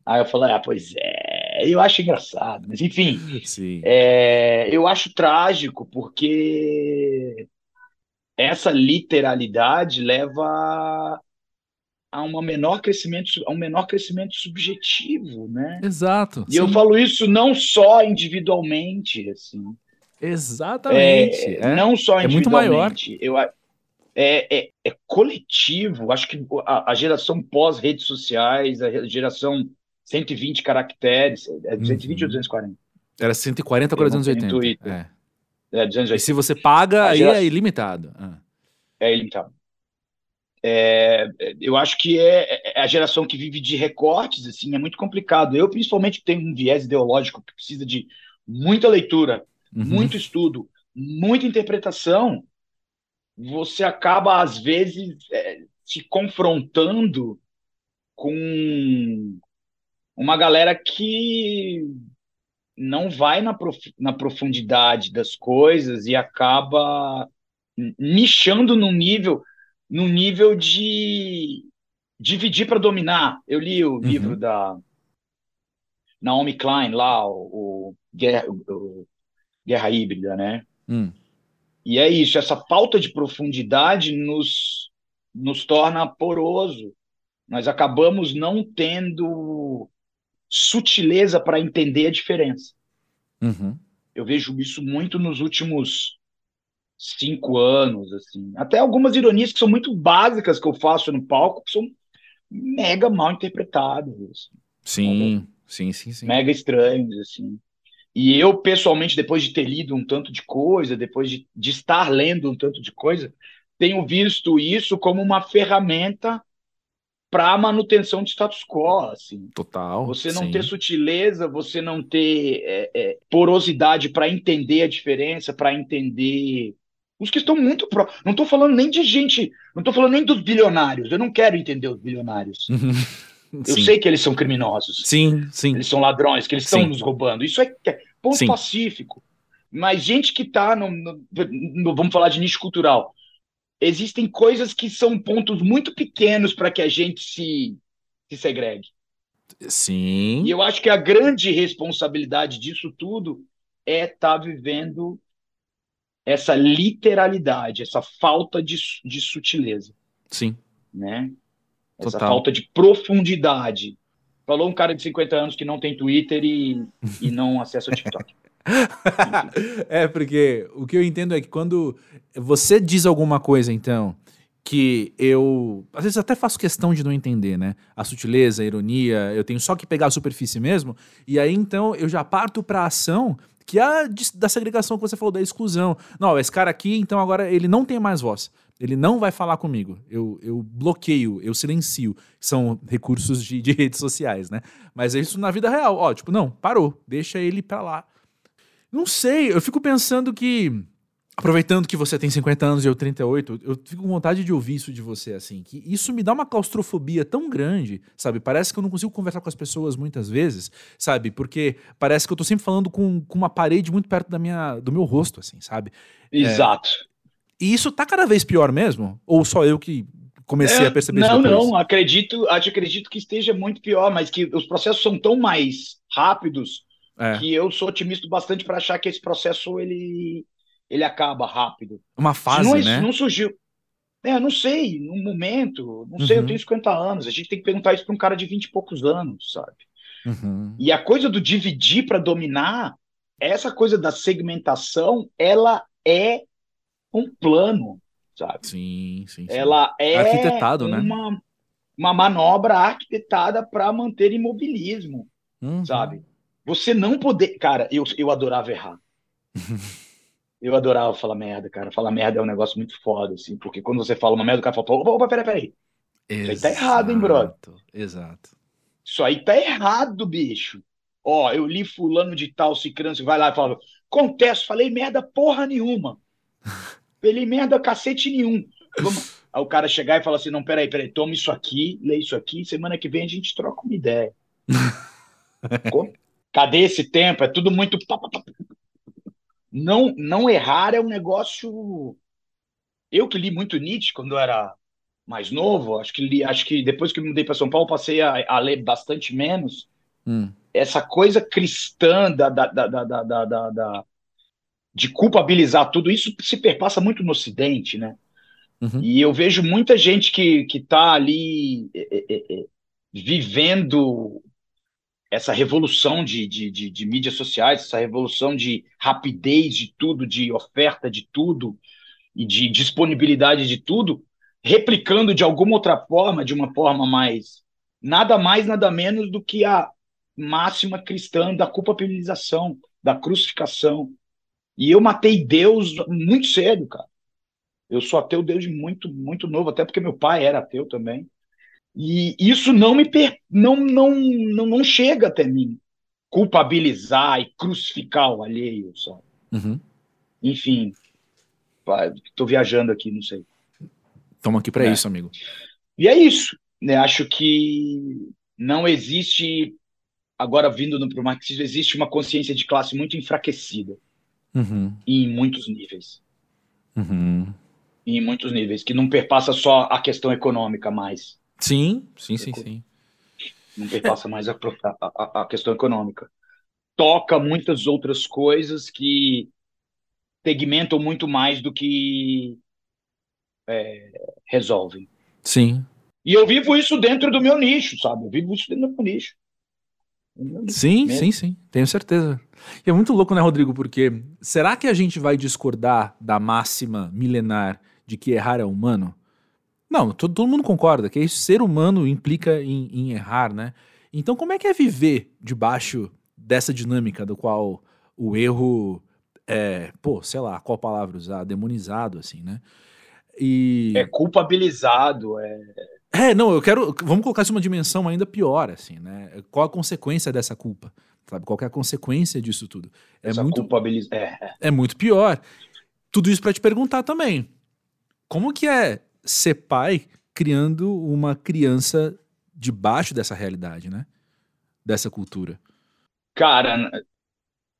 aí eu falei: Ah, pois é. Eu acho engraçado, mas enfim. Sim. É, eu acho trágico, porque essa literalidade leva a um menor crescimento, a um menor crescimento subjetivo, né? Exato. E sim. eu falo isso não só individualmente, assim. Exatamente. É, é. Não só individualmente. É muito maior. Eu, é, é, é coletivo. Acho que a, a geração pós-redes sociais, a geração 120 caracteres, é 120 uhum. ou 240? Era 140 agora 280. É. É, 280. E se você paga, a aí geração... é ilimitado. Ah. É ilimitado. É, eu acho que é, é, a geração que vive de recortes, assim, é muito complicado. Eu, principalmente, tenho um viés ideológico que precisa de muita leitura, uhum. muito estudo, muita interpretação. Você acaba, às vezes, é, se confrontando com uma galera que não vai na, prof... na profundidade das coisas e acaba nichando num nível no nível de dividir para dominar. Eu li o uhum. livro da Naomi Klein lá, o, o, Guerra, o Guerra Híbrida, né? Hum. E é isso, essa falta de profundidade nos, nos torna poroso. Nós acabamos não tendo sutileza para entender a diferença. Uhum. Eu vejo isso muito nos últimos cinco anos, assim. Até algumas ironias que são muito básicas que eu faço no palco, que são mega mal interpretadas. Assim. Sim, sim, sim, sim. Mega estranhos, assim. E eu, pessoalmente, depois de ter lido um tanto de coisa, depois de, de estar lendo um tanto de coisa, tenho visto isso como uma ferramenta para a manutenção de status quo, assim. Total. Você não sim. ter sutileza, você não ter é, é, porosidade para entender a diferença, para entender os que estão muito pró. Não estou falando nem de gente, não estou falando nem dos bilionários. Eu não quero entender os bilionários. Eu Sim. sei que eles são criminosos. Sim, sim. Eles são ladrões, que eles estão nos roubando. Isso é é ponto Sim. pacífico. Mas gente que está no, no- no- Vamos falar de nicho cultural. Existem coisas que são pontos muito pequenos para que a gente se, se segregue. Sim. E eu acho que a grande responsabilidade disso tudo é estar vivendo essa literalidade, essa falta de, de sutileza, Sim. né? Essa Total. falta de profundidade. Falou um cara de 50 anos que não tem Twitter e, e não acessa o TikTok. é, porque o que eu entendo é que quando você diz alguma coisa, então, que eu às vezes até faço questão de não entender, né? A sutileza, a ironia, eu tenho só que pegar a superfície mesmo, e aí então eu já parto pra ação que é a da segregação que você falou, da exclusão. Não, esse cara aqui, então agora ele não tem mais voz. Ele não vai falar comigo. Eu, eu bloqueio, eu silencio. São recursos de, de redes sociais, né? Mas é isso na vida real. Ó, tipo, não, parou. Deixa ele pra lá. Não sei, eu fico pensando que. Aproveitando que você tem 50 anos e eu 38, eu fico com vontade de ouvir isso de você, assim. Que isso me dá uma claustrofobia tão grande, sabe? Parece que eu não consigo conversar com as pessoas muitas vezes, sabe? Porque parece que eu tô sempre falando com, com uma parede muito perto da minha, do meu rosto, assim, sabe? Exato. E isso tá cada vez pior mesmo? Ou só eu que comecei É, a perceber isso não, não, acredito, acho- acredito que esteja muito pior, mas que os processos são tão mais rápidos É, que eu sou otimista bastante para achar que esse processo ele, ele acaba rápido. uma fase, não, né? não surgiu. É, eu não sei, num momento, não sei, eu Uhum. tenho 50 anos, a gente tem que perguntar isso para um cara de 20 e poucos anos, sabe? Uhum. E a coisa do dividir para dominar, essa coisa da segmentação, ela é um plano, sabe? Sim, sim, sim. Ela é Arquitetado, né? uma, uma manobra arquitetada para manter imobilismo, Uhum. sabe? Você não poder. Cara, eu, eu adorava errar. Eu adorava falar merda, cara. Falar merda é um negócio muito foda, assim, porque quando você fala uma merda, o cara fala, opa, opa, peraí, peraí. Isso aí tá errado, hein, brother? Exato. Isso aí tá errado, bicho. Ó, eu li fulano de tal, cicrano, você vai lá e fala, contesto, falei merda porra nenhuma. Falei merda cacete nenhum. Vamos... Aí o cara chegar e falar assim, não, peraí, peraí, toma isso aqui, lê isso aqui, semana que vem a gente troca uma ideia. Cadê esse tempo? É tudo muito... Não, não errar é um negócio... Eu que li muito Nietzsche quando eu era mais novo, acho que li, acho que depois que eu me mudei para São Paulo, passei a, a ler bastante menos Hum. essa coisa cristã da, da, da, da, da, da- da- da- de culpabilizar tudo, isso se perpassa muito no Ocidente, né? Uhum. E eu vejo muita gente que que está ali é, é, é, vivendo essa revolução de, de, de, de mídias sociais, essa revolução de rapidez de tudo, de oferta de tudo e de disponibilidade de tudo, replicando de alguma outra forma, de uma forma mais nada mais, nada menos do que a máxima cristã da culpabilização, da crucificação. E eu matei Deus muito cedo, cara. Eu sou ateu desde muito, muito novo, até porque meu pai era ateu também. E isso não me per... não, não, não, não chega até mim. Culpabilizar e crucificar o alheio, sabe? Uhum. Enfim, estou viajando aqui, não sei. Tamo aqui pra É. isso, amigo. E é isso. Né? Acho que não existe, agora vindo para o marxismo, existe uma consciência de classe muito enfraquecida Uhum. em muitos níveis. Uhum. Em muitos níveis, que não perpassa só a questão econômica mais. Sim, sim, sim, sim. Não perpassa mais a, a- a- questão econômica. Toca muitas outras coisas que segmentam muito mais do que é, resolvem. Sim. E eu vivo isso dentro do meu nicho, sabe? Eu vivo isso dentro do meu nicho. Sim, mesmo. sim, sim, tenho certeza. E é muito louco, né, Rodrigo? Porque será que a gente vai discordar da máxima milenar de que errar é humano? Não, todo, todo mundo concorda que ser humano implica em, em, errar, né? Então, como é que é viver debaixo dessa dinâmica do qual o erro é, pô, sei lá, qual palavra usar, demonizado, assim, né? E... É culpabilizado, é. É, não, eu quero. Vamos colocar isso uma dimensão ainda pior, assim, né? Qual a consequência dessa culpa? Sabe? Qual é a consequência disso tudo? É Essa muito. Culpabiliz... É, é. é muito pior. Tudo isso para te perguntar também. Como que é ser pai criando uma criança debaixo dessa realidade, né? Dessa cultura? Cara,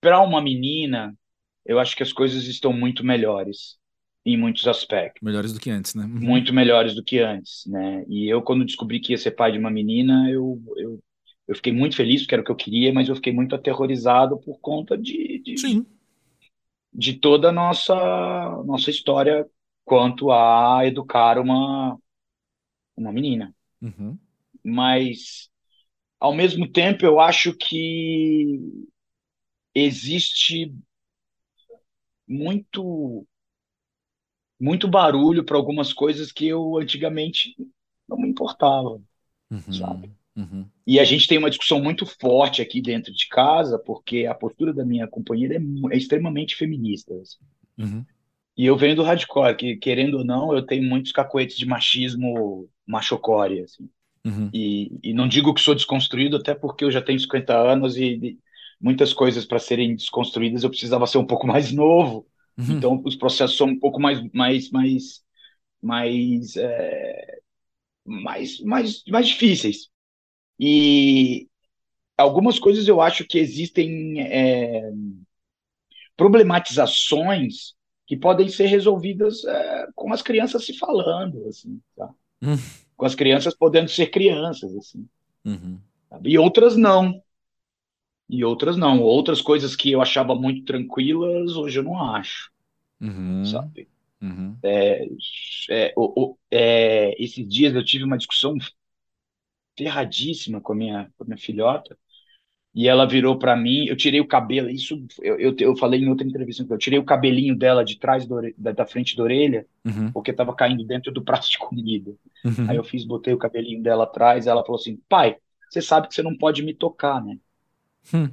para uma menina, eu acho que as coisas estão muito melhores em muitos aspectos. Melhores do que antes, né? Uhum. Muito melhores do que antes, né? E eu, quando descobri que ia ser pai de uma menina, eu, eu, eu fiquei muito feliz, porque era o que eu queria, mas eu fiquei muito aterrorizado por conta de, de, Sim. de toda a nossa, nossa história quanto a educar uma, uma menina. Uhum. Mas, ao mesmo tempo, eu acho que existe muito muito barulho para algumas coisas que eu antigamente não me importava, uhum, sabe? Uhum. E a gente tem uma discussão muito forte aqui dentro de casa, porque a postura da minha companheira é, é extremamente feminista. Assim. Uhum. E eu venho do hardcore, que querendo ou não, eu tenho muitos cacoetes de machismo machocore, assim. Uhum. E, e não digo que sou desconstruído, até porque eu já tenho 50 anos e, e muitas coisas para serem desconstruídas eu precisava ser um pouco mais novo. Uhum. Então, os processos são um pouco mais, mais, mais, mais, é, mais, mais, mais difíceis. E algumas coisas eu acho que existem é, problematizações que podem ser resolvidas é, com as crianças se falando, assim, tá? uhum. com as crianças podendo ser crianças, assim. Uhum. E outras não e outras não. Outras coisas que eu achava muito tranquilas, hoje eu não acho. Uhum. Sabe? Uhum. É, é, o, o, é, esses dias eu tive uma discussão ferradíssima com a minha, com a minha filhota. E ela virou para mim, eu tirei o cabelo, isso eu, eu, eu, falei em outra entrevista, eu tirei o cabelinho dela de trás do, da, da, frente da orelha, uhum. porque estava caindo dentro do prato de comida. Uhum. Aí eu fiz, botei o cabelinho dela atrás, ela falou assim: pai, você sabe que você não pode me tocar, né? Hum.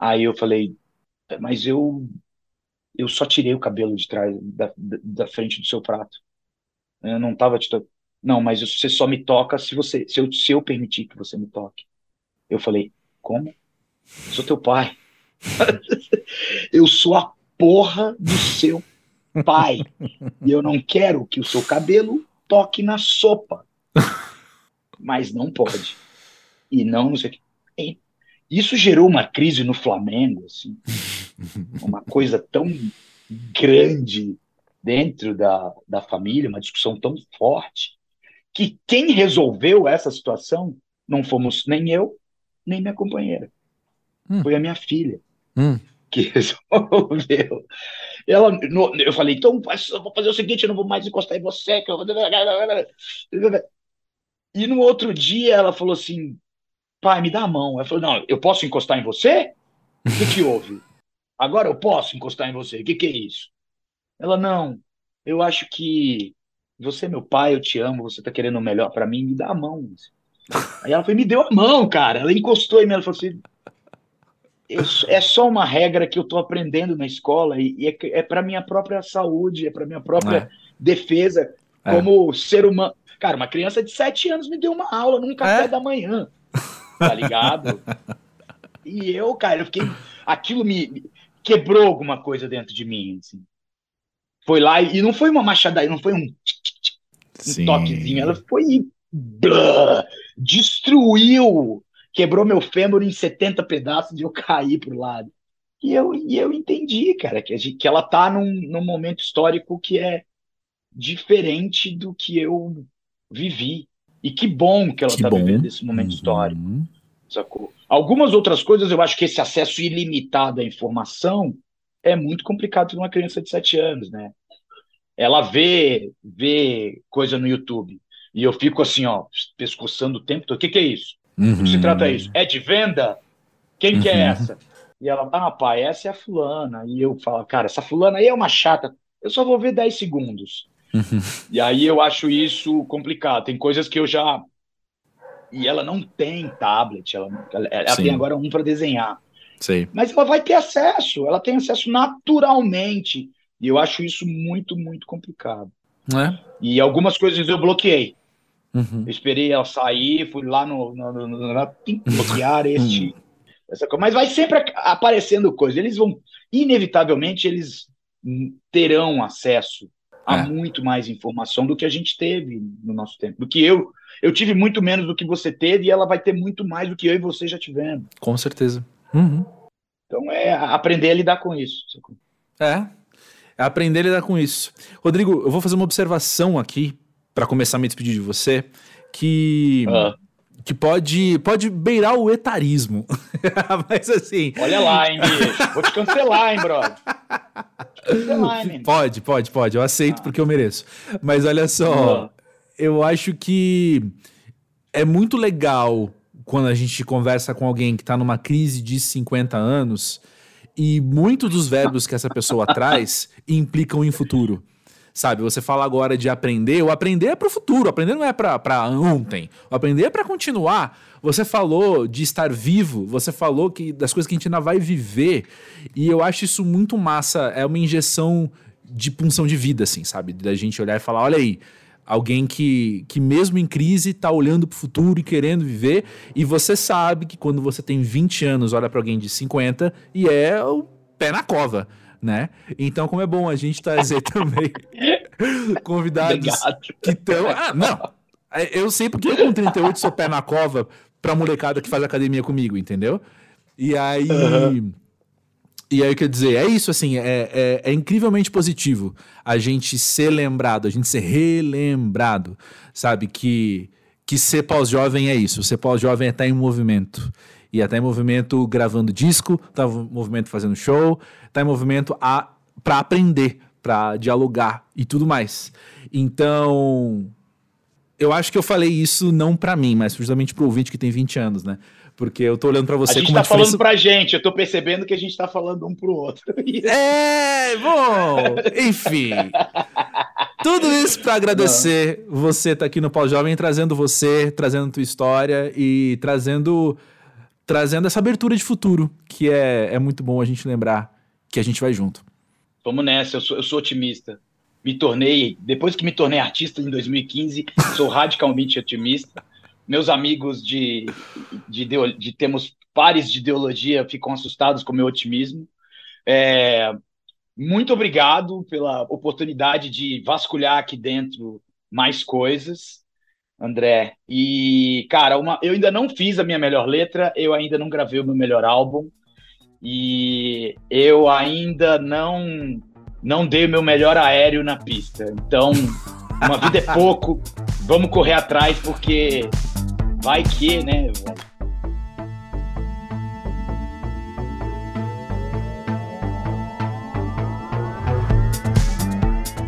Aí eu falei, mas eu eu só tirei o cabelo de trás da, da, frente do seu prato. Eu não tava te to... Não, mas você só me toca se você se eu, se eu permitir que você me toque. Eu falei, como? Eu sou teu pai. eu sou a porra do seu pai. E eu não quero que o seu cabelo toque na sopa. Mas não pode. E não, não sei o que. Isso gerou uma crise no Flamengo, assim, uma coisa tão grande dentro da, da família, uma discussão tão forte, que quem resolveu essa situação não fomos nem eu, nem minha companheira. Hum. Foi a minha filha hum. que resolveu. Ela, no, eu falei, então eu vou fazer o seguinte, eu não vou mais encostar em você. Que eu vou... E no outro dia ela falou assim, pai, me dá a mão. Ela falou, não, eu posso encostar em você? O que, que houve? Agora eu posso encostar em você. O que, que é isso? Ela, não, eu acho que você é meu pai, eu te amo, você tá querendo o melhor para mim, me dá a mão. Aí ela foi, me deu a mão, cara. Ela encostou em mim, ela falou assim, é só uma regra que eu tô aprendendo na escola e, e é, é para minha própria saúde, é para minha própria é. defesa como é. ser humano. Cara, uma criança de sete anos me deu uma aula num café é? da manhã tá ligado? e eu, cara, eu fiquei. Aquilo me quebrou alguma coisa dentro de mim, assim. Foi lá e não foi uma machadaria, não foi um, um toquezinho, ela foi. Blá, destruiu, quebrou meu fêmur em 70 pedaços e eu caí pro lado. E eu, e eu entendi, cara, que, gente, que ela tá num, num momento histórico que é diferente do que eu vivi. E que bom que ela está vivendo esse momento uhum. histórico. Sacou? Algumas outras coisas, eu acho que esse acesso ilimitado à informação é muito complicado para uma criança de 7 anos, né? Ela vê, vê coisa no YouTube e eu fico assim, ó, pescoçando o tempo todo. O que, que é isso? Uhum. O que se trata isso? É de venda? Quem uhum. que é uhum. essa? E ela, ah, pai, essa é a fulana. E eu falo, cara, essa fulana aí é uma chata. Eu só vou ver 10 segundos. Uhum. E aí eu acho isso complicado. Tem coisas que eu já. E ela não tem tablet, ela, ela tem agora um para desenhar. Sim. Mas ela vai ter acesso, ela tem acesso naturalmente. E eu acho isso muito, muito complicado. É? E algumas coisas eu bloqueei. Uhum. Eu esperei ela sair, fui lá no, no, no, no bloquear este. essa coisa. Mas vai sempre aparecendo coisa. Eles vão, inevitavelmente, eles terão acesso a é. muito mais informação do que a gente teve no nosso tempo. Do que eu. Eu tive muito menos do que você teve e ela vai ter muito mais do que eu e você já tivemos. Com certeza. Uhum. Então é aprender a lidar com isso. É. É aprender a lidar com isso. Rodrigo, eu vou fazer uma observação aqui para começar a me despedir de você, que ah. que pode pode beirar o etarismo. Mas assim, Olha lá, hein, bicho. Vou te cancelar, hein, brother. Cancelar, hein, pode, pode, pode. Eu aceito ah. porque eu mereço. Mas olha só, ah. eu acho que é muito legal quando a gente conversa com alguém que está numa crise de 50 anos e muitos dos verbos que essa pessoa traz implicam em futuro sabe? Você fala agora de aprender, o aprender é para o futuro, aprender não é para ontem, o aprender é para continuar. Você falou de estar vivo, você falou que das coisas que a gente ainda vai viver, e eu acho isso muito massa, é uma injeção de punção de vida, assim, sabe? Da gente olhar e falar, olha aí, alguém que, que mesmo em crise está olhando para o futuro e querendo viver, e você sabe que quando você tem 20 anos, olha para alguém de 50 e é o pé na cova né? Então, como é bom a gente trazer também convidados Obrigado. que estão. Ah, não! É, eu sei porque eu com 38 sou pé na cova pra molecada que faz academia comigo, entendeu? E aí. Uhum. E aí, quer dizer, é isso, assim, é, é, é, incrivelmente positivo a gente ser lembrado, a gente ser relembrado, sabe? Que, que ser pós-jovem é isso, ser pós-jovem é estar em movimento. E até em movimento gravando disco, tá em movimento fazendo show, tá em movimento a para aprender, para dialogar e tudo mais. Então, eu acho que eu falei isso não para mim, mas justamente pro ouvinte que tem 20 anos, né? Porque eu tô olhando para você a gente tá diferença... falando pra gente, eu tô percebendo que a gente tá falando um pro outro. é, bom, enfim. Tudo isso para agradecer não. você tá aqui no Pau Jovem, trazendo você, trazendo tua história e trazendo trazendo essa abertura de futuro, que é, é muito bom a gente lembrar que a gente vai junto. Vamos nessa, eu sou, eu sou otimista. Me tornei, depois que me tornei artista em 2015, sou radicalmente otimista. Meus amigos de, de, de, de termos pares de ideologia ficam assustados com o meu otimismo. É, muito obrigado pela oportunidade de vasculhar aqui dentro mais coisas. André. E, cara, uma, eu ainda não fiz a minha melhor letra, eu ainda não gravei o meu melhor álbum, e eu ainda não não dei o meu melhor aéreo na pista. Então, uma vida é pouco, vamos correr atrás, porque vai que, né?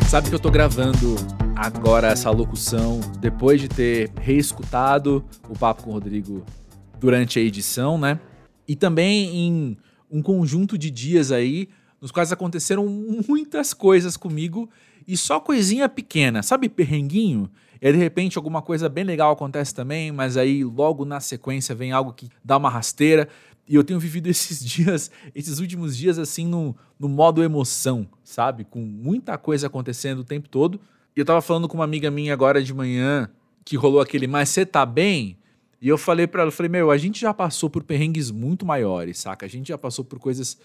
Sabe que eu tô gravando agora essa locução depois de ter reescutado o papo com o Rodrigo durante a edição, né? E também em um conjunto de dias aí nos quais aconteceram muitas coisas comigo e só coisinha pequena, sabe, perrenguinho? E aí, de repente alguma coisa bem legal acontece também, mas aí logo na sequência vem algo que dá uma rasteira. E eu tenho vivido esses dias, esses últimos dias assim no, no modo emoção, sabe? Com muita coisa acontecendo o tempo todo. Eu tava falando com uma amiga minha agora de manhã que rolou aquele, mas você tá bem? E eu falei para ela, eu falei, meu, a gente já passou por perrengues muito maiores, saca? A gente já passou por coisas,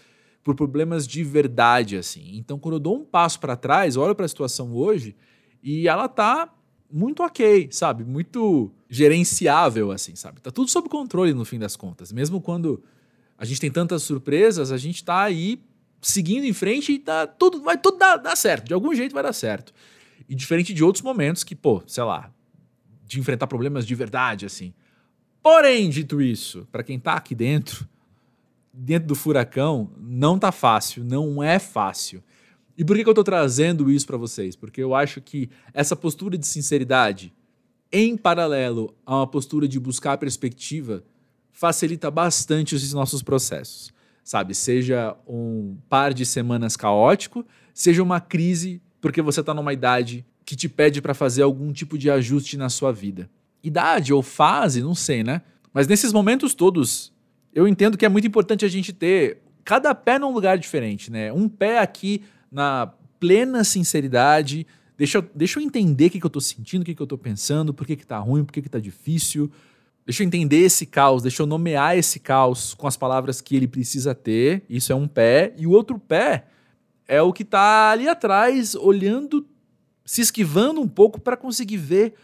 por problemas de verdade, assim. Então, quando eu dou um passo para trás, olho para a situação hoje e ela tá muito ok, sabe? Muito gerenciável, assim, sabe? Tá tudo sob controle no fim das contas. Mesmo quando a gente tem tantas surpresas, a gente tá aí seguindo em frente e tá tudo, vai tudo dar, dar certo. De algum jeito vai dar certo. E diferente de outros momentos que, pô, sei lá, de enfrentar problemas de verdade, assim. Porém, dito isso, para quem tá aqui dentro, dentro do furacão, não tá fácil, não é fácil. E por que, que eu tô trazendo isso para vocês? Porque eu acho que essa postura de sinceridade, em paralelo a uma postura de buscar perspectiva, facilita bastante os nossos processos. Sabe, seja um par de semanas caótico, seja uma crise porque você está numa idade que te pede para fazer algum tipo de ajuste na sua vida. Idade ou fase, não sei, né? Mas nesses momentos todos, eu entendo que é muito importante a gente ter cada pé num lugar diferente, né? Um pé aqui na plena sinceridade, deixa eu, deixa eu entender o que, que eu tô sentindo, o que, que eu tô pensando, por que, que tá ruim, por que, que tá difícil. Deixa eu entender esse caos, deixa eu nomear esse caos com as palavras que ele precisa ter. Isso é um pé. E o outro pé é o que tá ali atrás, olhando, se esquivando um pouco para conseguir ver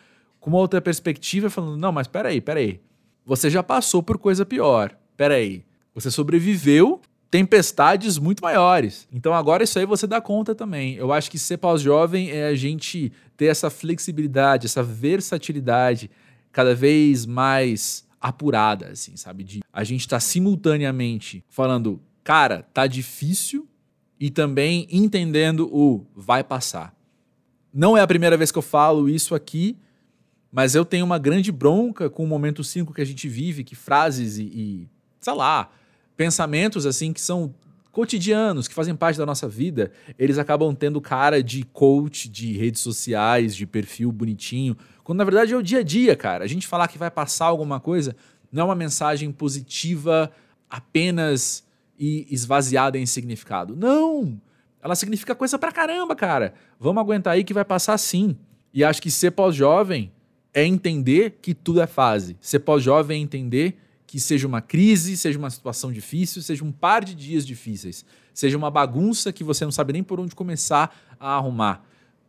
com uma outra perspectiva, falando: não, mas peraí, peraí. Você já passou por coisa pior. Peraí. Você sobreviveu tempestades muito maiores. Então agora isso aí você dá conta também. Eu acho que ser pós-jovem é a gente ter essa flexibilidade, essa versatilidade cada vez mais apurada, assim, sabe? De a gente estar tá simultaneamente falando, cara, tá difícil e também entendendo o vai passar. Não é a primeira vez que eu falo isso aqui, mas eu tenho uma grande bronca com o momento 5 que a gente vive, que frases e, e sei lá, pensamentos assim que são cotidianos, que fazem parte da nossa vida, eles acabam tendo cara de coach de redes sociais, de perfil bonitinho, quando na verdade é o dia a dia, cara. A gente falar que vai passar alguma coisa não é uma mensagem positiva apenas e esvaziada em significado. Não! Ela significa coisa pra caramba, cara. Vamos aguentar aí que vai passar sim. E acho que ser pós-jovem é entender que tudo é fase. Ser pós-jovem é entender que seja uma crise, seja uma situação difícil, seja um par de dias difíceis, seja uma bagunça que você não sabe nem por onde começar a arrumar.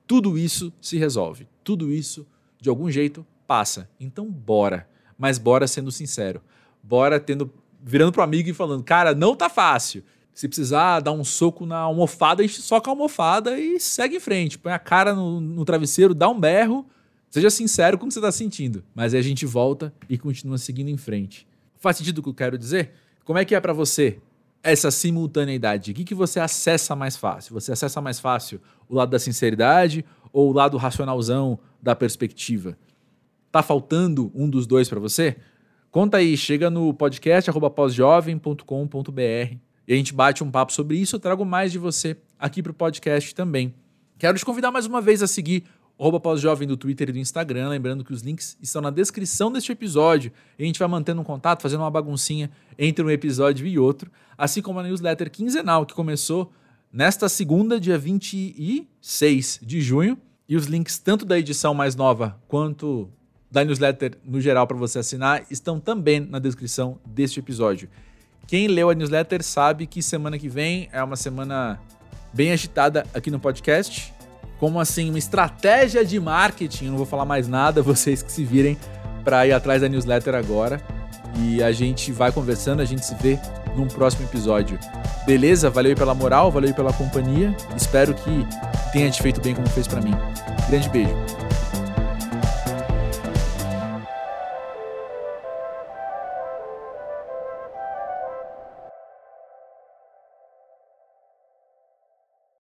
Tudo isso se resolve. Tudo isso, de algum jeito, passa. Então, bora. Mas bora sendo sincero. Bora tendo virando pro amigo e falando: "Cara, não tá fácil. Se precisar dar um soco na almofada, a gente soca a almofada e segue em frente. Põe a cara no, no travesseiro, dá um berro. Seja sincero com o que você está sentindo. Mas aí a gente volta e continua seguindo em frente. Faz sentido o que eu quero dizer? Como é que é para você essa simultaneidade? O que, que você acessa mais fácil? Você acessa mais fácil o lado da sinceridade ou o lado racionalzão da perspectiva? Tá faltando um dos dois para você? Conta aí, chega no podcast pósjovem.com.br e a gente bate um papo sobre isso. Eu trago mais de você aqui para o podcast também. Quero te convidar mais uma vez a seguir arroba pós-jovem do Twitter e do Instagram. Lembrando que os links estão na descrição deste episódio. A gente vai mantendo um contato, fazendo uma baguncinha entre um episódio e outro. Assim como a newsletter quinzenal, que começou nesta segunda, dia 26 de junho. E os links tanto da edição mais nova quanto da newsletter no geral para você assinar estão também na descrição deste episódio. Quem leu a newsletter sabe que semana que vem é uma semana bem agitada aqui no podcast como assim uma estratégia de marketing. não vou falar mais nada, vocês que se virem para ir atrás da newsletter agora. E a gente vai conversando, a gente se vê num próximo episódio. Beleza? Valeu pela moral, valeu pela companhia. Espero que tenha te feito bem como fez para mim. Grande beijo.